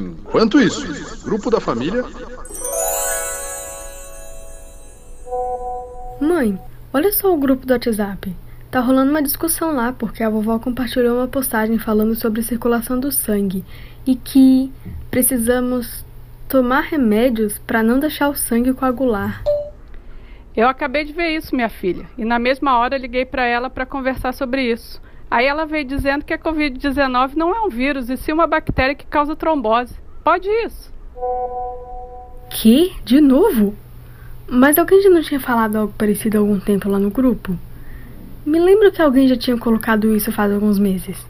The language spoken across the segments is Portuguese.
Enquanto isso, grupo da família. Mãe, olha só o grupo do WhatsApp. Tá rolando uma discussão lá porque a vovó compartilhou uma postagem falando sobre circulação do sangue e que precisamos tomar remédios para não deixar o sangue coagular. Eu acabei de ver isso, minha filha, e na mesma hora liguei para ela para conversar sobre isso. Aí ela veio dizendo que a Covid-19 não é um vírus, e sim uma bactéria que causa trombose. Pode isso. Que? De novo? Mas alguém já não tinha falado algo parecido há algum tempo lá no grupo? Me lembro que alguém já tinha colocado isso faz alguns meses.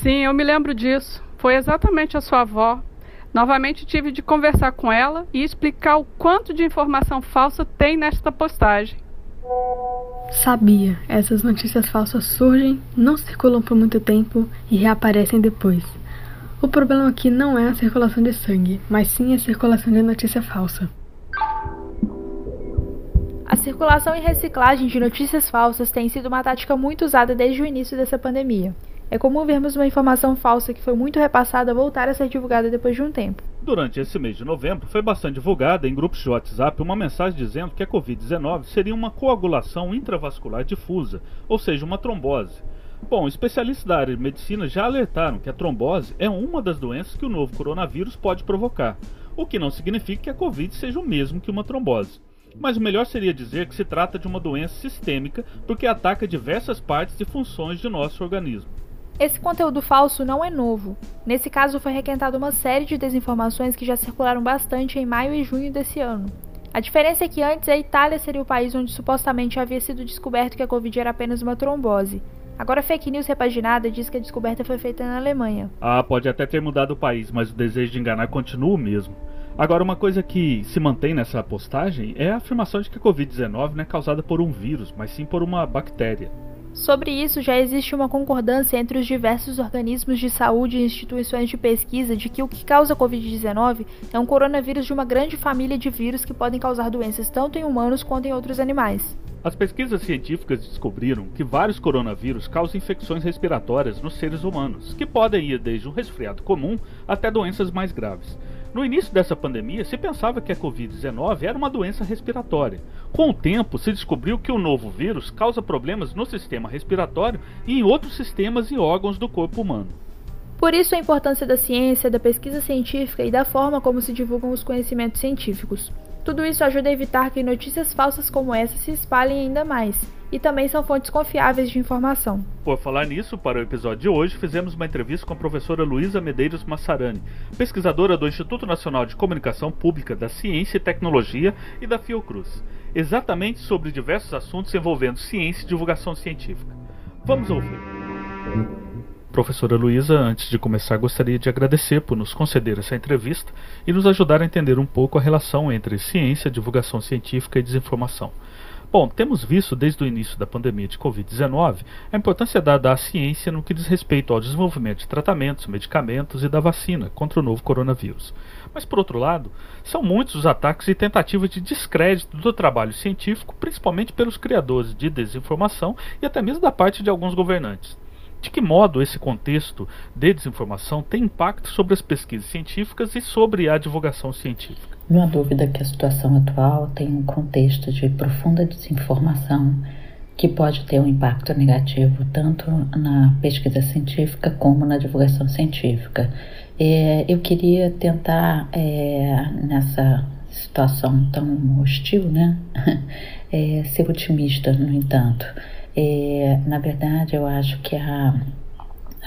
Sim, eu me lembro disso. Foi exatamente a sua avó. Novamente tive de conversar com ela e explicar o quanto de informação falsa tem nesta postagem. Sabia, essas notícias falsas surgem, não circulam por muito tempo e reaparecem depois. O problema aqui não é a circulação de sangue, mas sim a circulação de notícia falsa. A circulação e reciclagem de notícias falsas tem sido uma tática muito usada desde o início dessa pandemia. É comum vermos uma informação falsa que foi muito repassada voltar a ser divulgada depois de um tempo. Durante esse mês de novembro, foi bastante divulgada em grupos de WhatsApp uma mensagem dizendo que a Covid-19 seria uma coagulação intravascular difusa, ou seja, uma trombose. Bom, especialistas da área de medicina já alertaram que a trombose é uma das doenças que o novo coronavírus pode provocar, o que não significa que a Covid seja o mesmo que uma trombose. Mas o melhor seria dizer que se trata de uma doença sistêmica porque ataca diversas partes e funções de nosso organismo. Esse conteúdo falso não é novo. Nesse caso, foi requentada uma série de desinformações que já circularam bastante em maio e junho desse ano. A diferença é que antes a Itália seria o país onde supostamente havia sido descoberto que a Covid era apenas uma trombose. Agora a fake news repaginada diz que a descoberta foi feita na Alemanha. Ah, pode até ter mudado o país, mas o desejo de enganar continua o mesmo. Agora, uma coisa que se mantém nessa postagem é a afirmação de que a Covid-19 não é causada por um vírus, mas sim por uma bactéria. Sobre isso, já existe uma concordância entre os diversos organismos de saúde e instituições de pesquisa de que o que causa a Covid-19 é um coronavírus de uma grande família de vírus que podem causar doenças tanto em humanos quanto em outros animais. As pesquisas científicas descobriram que vários coronavírus causam infecções respiratórias nos seres humanos, que podem ir desde um resfriado comum até doenças mais graves. No início dessa pandemia, se pensava que a Covid-19 era uma doença respiratória. Com o tempo, se descobriu que o novo vírus causa problemas no sistema respiratório e em outros sistemas e órgãos do corpo humano. Por isso, a importância da ciência, da pesquisa científica e da forma como se divulgam os conhecimentos científicos. Tudo isso ajuda a evitar que notícias falsas como essa se espalhem ainda mais e também são fontes confiáveis de informação. Por falar nisso, para o episódio de hoje, fizemos uma entrevista com a professora Luísa Medeiros Massarani, pesquisadora do Instituto Nacional de Comunicação Pública da Ciência e Tecnologia e da Fiocruz, exatamente sobre diversos assuntos envolvendo ciência e divulgação científica. Vamos ouvir. Professora Luísa, antes de começar, gostaria de agradecer por nos conceder essa entrevista e nos ajudar a entender um pouco a relação entre ciência, divulgação científica e desinformação. Bom, temos visto desde o início da pandemia de Covid-19 a importância dada à ciência no que diz respeito ao desenvolvimento de tratamentos, medicamentos e da vacina contra o novo coronavírus. Mas, por outro lado, são muitos os ataques e tentativas de descrédito do trabalho científico, principalmente pelos criadores de desinformação e até mesmo da parte de alguns governantes. De que modo esse contexto de desinformação tem impacto sobre as pesquisas científicas e sobre a divulgação científica? Não há dúvida que a situação atual tem um contexto de profunda desinformação que pode ter um impacto negativo tanto na pesquisa científica como na divulgação científica. É, eu queria tentar, é, nessa situação tão hostil, né, é, ser otimista, no entanto. É, na verdade, eu acho que a,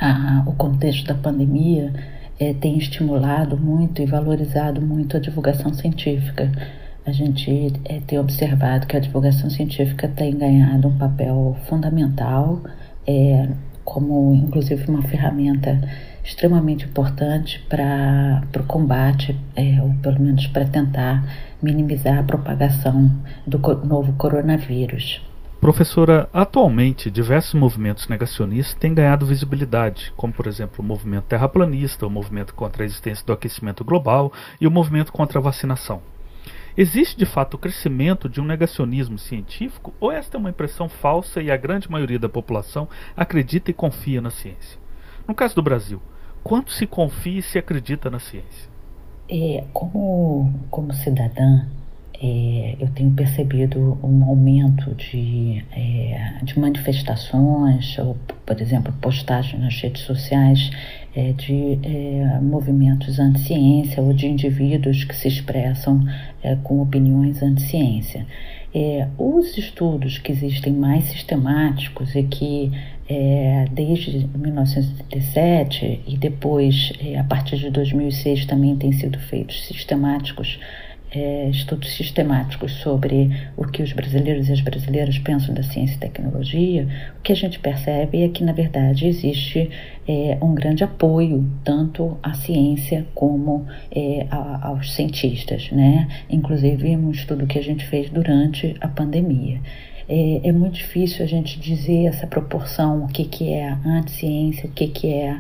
a, o contexto da pandemia é, tem estimulado muito e valorizado muito a divulgação científica. A gente é, tem observado que a divulgação científica tem ganhado um papel fundamental, é, como inclusive uma ferramenta extremamente importante para o combate, é, ou pelo menos para tentar minimizar a propagação do novo coronavírus. Professora, atualmente diversos movimentos negacionistas têm ganhado visibilidade, como por exemplo o movimento terraplanista, o movimento contra a existência do aquecimento global e o movimento contra a vacinação. Existe de fato o crescimento de um negacionismo científico ou esta é uma impressão falsa e a grande maioria da população acredita e confia na ciência? No caso do Brasil, quanto se confia e se acredita na ciência? É, como, como cidadã, é, eu tenho percebido um aumento de, é, de manifestações, ou, por exemplo, postagens nas redes sociais é, de é, movimentos anti-ciência ou de indivíduos que se expressam é, com opiniões anti-ciência. É, os estudos que existem mais sistemáticos e que é, desde 1987 e depois, é, a partir de 2006, também têm sido feitos sistemáticos é, estudos sistemáticos sobre o que os brasileiros e as brasileiras pensam da ciência e tecnologia, o que a gente percebe é que, na verdade, existe é, um grande apoio tanto à ciência como é, a, aos cientistas, né? Inclusive, um estudo que a gente fez durante a pandemia. É, é, muito difícil a gente dizer essa proporção, o que, que é anti-ciência, o que, que é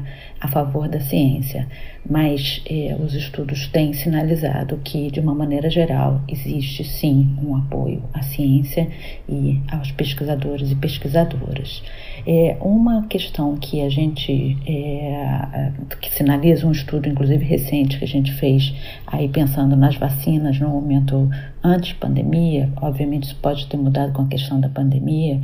a favor da ciência, mas é, os estudos têm sinalizado que, de uma maneira geral, existe sim um apoio à ciência e aos pesquisadores e pesquisadoras. É, uma questão que a gente, é, que sinaliza um estudo, inclusive recente, que a gente fez aí pensando nas vacinas no momento antes pandemia, obviamente isso pode ter mudado com a questão da pandemia,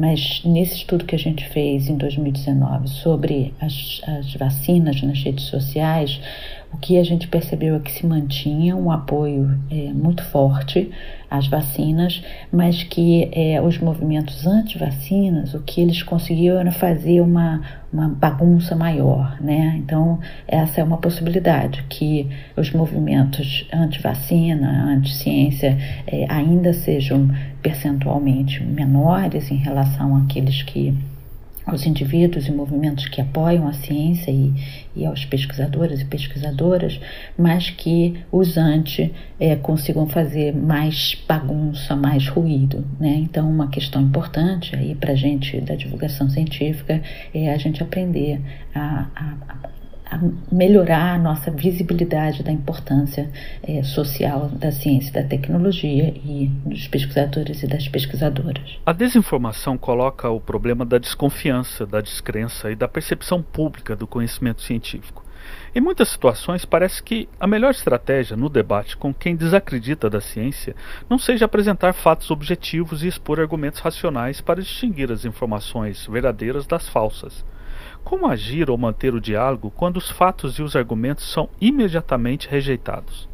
mas nesse estudo que a gente fez em 2019 sobre as, as vacinas nas redes sociais, o que a gente percebeu é que se mantinha um apoio é, muito forte às vacinas, mas que é, os movimentos anti-vacinas, o que eles conseguiam era fazer uma, uma bagunça maior, né? Então, essa é uma possibilidade, que os movimentos anti-vacina, anti-ciência, é, ainda sejam percentualmente menores em relação àqueles que aos indivíduos e movimentos que apoiam a ciência e, e aos pesquisadores e pesquisadoras, mas que os anti é, consigam fazer mais bagunça, mais ruído. Né? Então, uma questão importante aí para a gente da divulgação científica é a gente aprender a, a, a melhorar a nossa visibilidade da importância é, social da ciência da tecnologia e dos pesquisadores e das pesquisadoras. A desinformação coloca o problema da desconfiança, da descrença e da percepção pública do conhecimento científico. Em muitas situações, parece que a melhor estratégia no debate com quem desacredita da ciência não seja apresentar fatos objetivos e expor argumentos racionais para distinguir as informações verdadeiras das falsas. Como agir ou manter o diálogo quando os fatos e os argumentos são imediatamente rejeitados?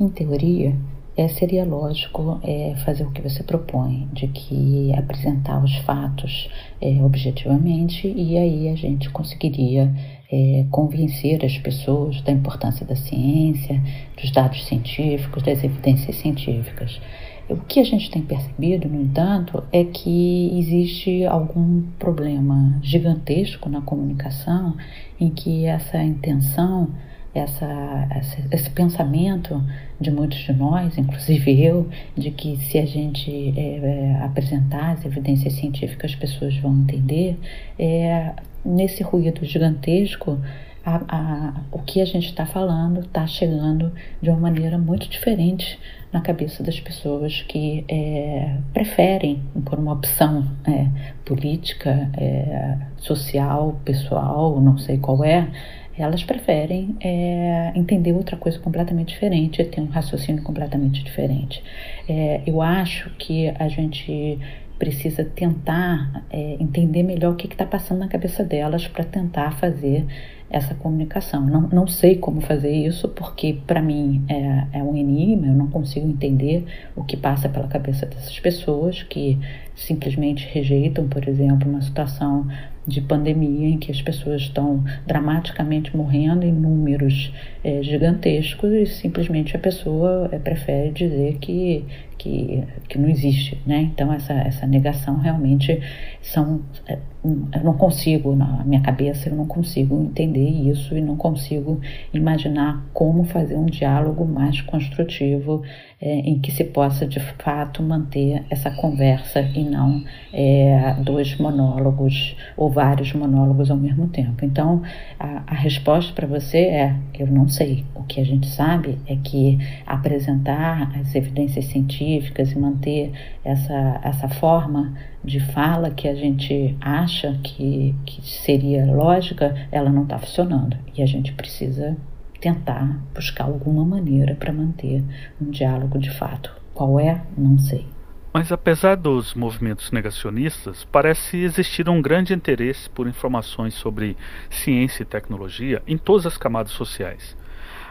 Em teoria, é, seria lógico é, fazer o que você propõe, de que apresentar os fatos é, objetivamente e aí a gente conseguiria é, convencer as pessoas da importância da ciência, dos dados científicos, das evidências científicas. O que a gente tem percebido, no entanto, é que existe algum problema gigantesco na comunicação em que essa intenção, essa, esse pensamento de muitos de nós, inclusive eu, de que se a gente é, é, apresentar as evidências científicas as pessoas vão entender, é, nesse ruído gigantesco a, a, o que a gente está falando está chegando de uma maneira muito diferente na cabeça das pessoas que é, preferem, por uma opção é, política, é, social, pessoal, não sei qual é, elas preferem é, entender outra coisa completamente diferente, ter um raciocínio completamente diferente. É, eu acho que a gente precisa tentar é, entender melhor o que está passando na cabeça delas para tentar fazer essa comunicação. Não, não sei como fazer isso, porque para mim é, é um enigma, eu não consigo entender o que passa pela cabeça dessas pessoas que simplesmente rejeitam, por exemplo, uma situação de pandemia em que as pessoas estão dramaticamente morrendo em números é, gigantescos e simplesmente a pessoa é, prefere dizer que, que, que não existe, né? Então essa, essa negação realmente são é, eu não consigo na minha cabeça eu não consigo entender isso e não consigo imaginar como fazer um diálogo mais construtivo é, em que se possa de fato manter essa conversa e não é, dois monólogos ou vários monólogos ao mesmo tempo. Então, a, a resposta para você é: eu não sei. O que a gente sabe é que apresentar as evidências científicas científicas e manter essa, essa forma de fala que a gente acha que, que seria lógica, ela não está funcionando. E a gente precisa tentar buscar alguma maneira para manter um diálogo de fato. Qual é? Não sei. Mas apesar dos movimentos negacionistas, parece existir um grande interesse por informações sobre ciência e tecnologia em todas as camadas sociais.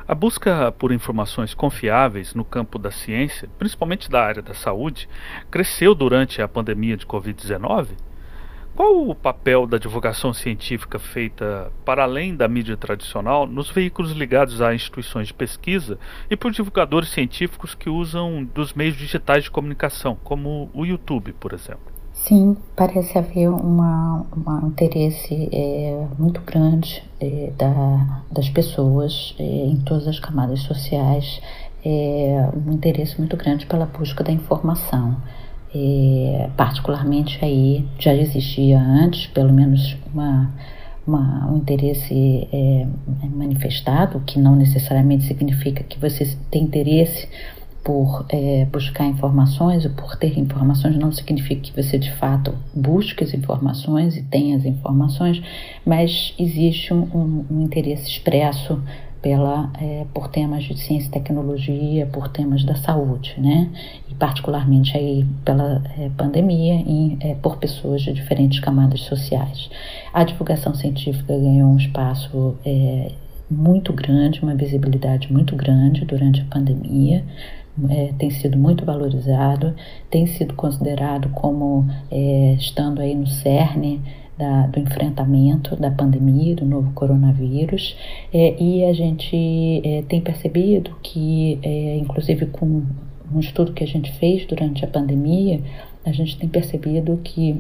A busca por informações confiáveis no campo da ciência, principalmente da área da saúde, cresceu durante a pandemia de Covid-19 qual o papel da divulgação científica feita para além da mídia tradicional nos veículos ligados a instituições de pesquisa e por divulgadores científicos que usam dos meios digitais de comunicação, como o YouTube, por exemplo? Sim, parece haver uma, um interesse é, muito grande é, da, das pessoas é, em todas as camadas sociais, um interesse muito grande pela busca da informação. Particularmente aí já existia antes, pelo menos uma, uma, um interesse manifestado, que não necessariamente significa que você tem interesse por é, buscar informações ou por ter informações não significa que você de fato busque as informações e tenha as informações, mas existe um, um, interesse expresso pela, é, por temas de ciência e tecnologia, por temas da saúde, né? E particularmente aí pela é, pandemia e é, por pessoas de diferentes camadas sociais. A divulgação científica ganhou um espaço é, muito grande, uma visibilidade muito grande durante a pandemia. É, tem sido muito valorizado, tem sido considerado como é, estando aí no cerne da, do enfrentamento da pandemia, do novo coronavírus, é, e a gente é, tem percebido que, é, inclusive com um estudo que a gente fez durante a pandemia, a gente tem percebido que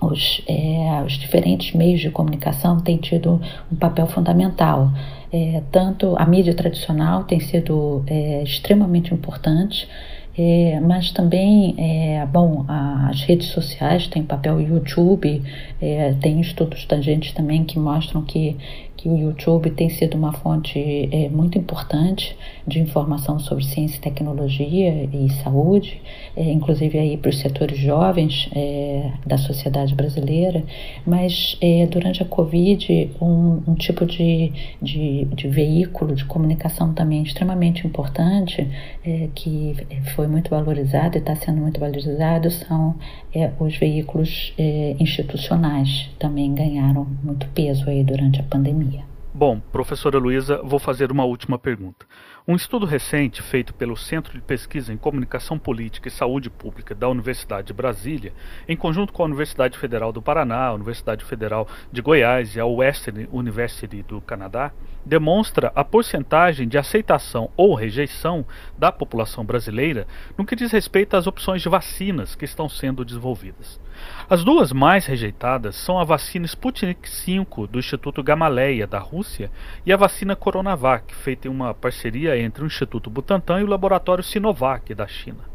os, é, os diferentes meios de comunicação têm tido um papel fundamental. É, tanto a mídia tradicional tem sido é, extremamente importante, é, mas também, é, bom, as redes sociais têm papel, YouTube, é, tem estudos tangentes também que mostram que que o YouTube tem sido uma fonte é, muito importante de informação sobre ciência e tecnologia e saúde, é, inclusive aí para os setores jovens é, da sociedade brasileira, mas é, durante a Covid um, um tipo de, de, de, veículo de comunicação também extremamente importante é, que foi muito valorizado e está sendo muito valorizado são é, os veículos institucionais também ganharam muito peso aí durante a pandemia. Bom, professora Luísa, vou fazer uma última pergunta. Um estudo recente feito pelo Centro de Pesquisa em Comunicação Política e Saúde Pública da Universidade de Brasília, em conjunto com a Universidade Federal do Paraná, a Universidade Federal de Goiás e a Western University do Canadá, demonstra a porcentagem de aceitação ou rejeição da população brasileira no que diz respeito às opções de vacinas que estão sendo desenvolvidas. As duas mais rejeitadas são a vacina Sputnik V do Instituto Gamaleya da Rússia e a vacina Coronavac, feita em uma parceria entre o Instituto Butantan e o laboratório Sinovac da China.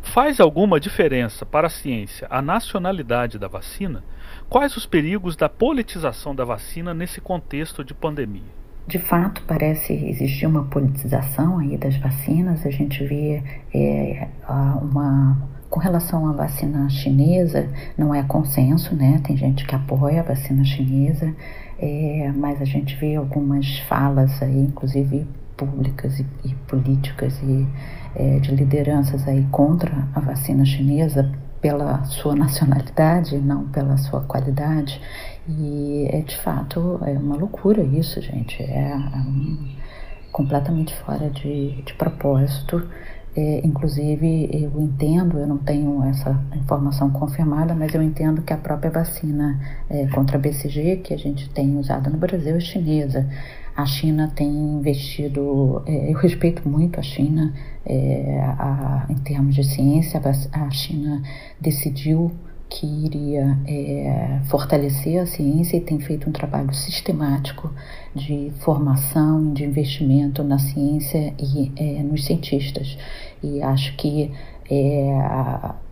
Faz alguma diferença para a ciência a nacionalidade da vacina? Quais os perigos da politização da vacina nesse contexto de pandemia? De fato, parece existir uma politização aí das vacinas. A gente vê é, uma com relação à vacina chinesa, não é consenso, né? Tem gente que apoia a vacina chinesa, é, mas a gente vê algumas falas aí, inclusive públicas e, e políticas e é, de lideranças aí contra a vacina chinesa pela sua nacionalidade, não pela sua qualidade. E é de fato é uma loucura isso, gente. É, é um, completamente fora de, de propósito. É, inclusive, eu entendo, eu não tenho essa informação confirmada, mas eu entendo que a própria vacina é, contra BCG que a gente tem usado no Brasil é chinesa. A China tem investido, é, eu respeito muito a China é, a, em termos de ciência, a China decidiu que iria é, fortalecer a ciência e tem feito um trabalho sistemático de formação e de investimento na ciência e é, nos cientistas. E acho que é,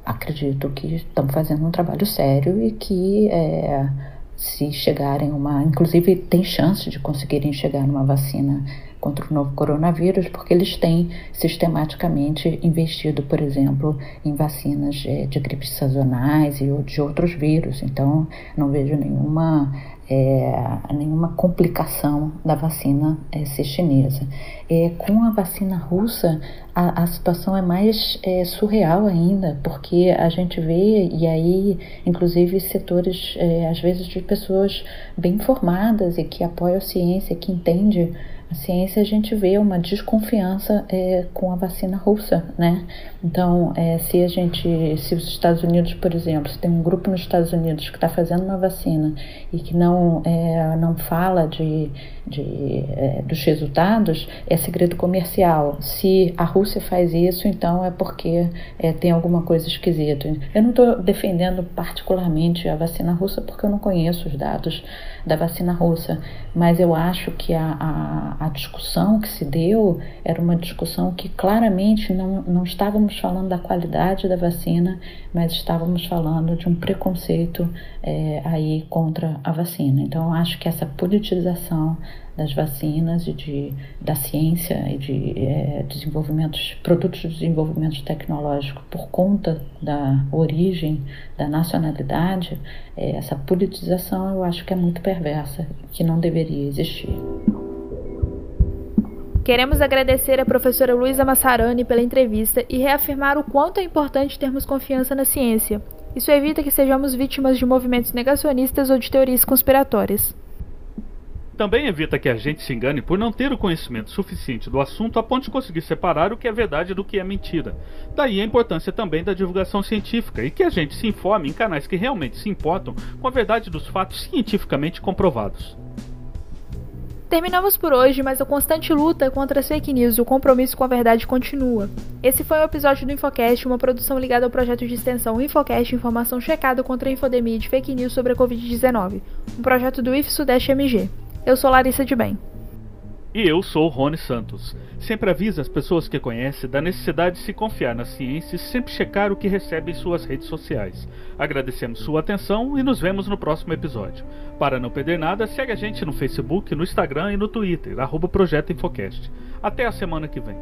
acredito que estão fazendo um trabalho sério e que é, se chegarem uma, inclusive tem chance de conseguirem chegar numa vacina contra o novo coronavírus, porque eles têm sistematicamente investido, por exemplo, em vacinas é, de gripes sazonais e de outros vírus. Então, não vejo nenhuma é, nenhuma complicação da vacina é, chinesa. É, com a vacina russa, a, a situação é mais é, surreal ainda, porque a gente vê, e aí, inclusive, setores, é, às vezes, de pessoas bem formadas e que apoiam a ciência, que entendem a ciência a gente vê uma desconfiança é, com a vacina russa, né? Então, é, se a gente, se os Estados Unidos, por exemplo, se tem um grupo nos Estados Unidos que está fazendo uma vacina e que não é, não fala de, de é, dos resultados, é segredo comercial. Se a Rússia faz isso, então é porque é, tem alguma coisa esquisita. Eu não estou defendendo particularmente a vacina russa porque eu não conheço os dados da vacina russa, mas eu acho que a, a, a discussão que se deu era uma discussão que claramente não, não estávamos falando da qualidade da vacina, mas estávamos falando de um preconceito é, aí contra a vacina. Então, acho que essa politização das vacinas e de, da ciência e de é, desenvolvimentos, produtos de desenvolvimento tecnológico por conta da origem, da nacionalidade, é, essa politização eu acho que é muito perversa, que não deveria existir. Queremos agradecer a professora Luísa Massarani pela entrevista e reafirmar o quanto é importante termos confiança na ciência. Isso evita que sejamos vítimas de movimentos negacionistas ou de teorias conspiratórias. Também evita que a gente se engane por não ter o conhecimento suficiente do assunto a ponto de conseguir separar o que é verdade do que é mentira. Daí a importância também da divulgação científica e que a gente se informe em canais que realmente se importam com a verdade dos fatos cientificamente comprovados. Terminamos por hoje, mas a constante luta contra as fake news e o compromisso com a verdade continua. Esse foi o um episódio do Infocast, uma produção ligada ao projeto de extensão Infocast Informação Checada contra a Infodemia de Fake News sobre a Covid-19, um projeto do IF Sudeste MG. Eu sou Larissa de Bem. E eu sou Rony Santos. Sempre avisa as pessoas que conhece da necessidade de se confiar na ciência e sempre checar o que recebe em suas redes sociais. Agradecemos sua atenção e nos vemos no próximo episódio. Para não perder nada, segue a gente no Facebook, no Instagram e no Twitter, arroba Projeto Infocast. Até a semana que vem.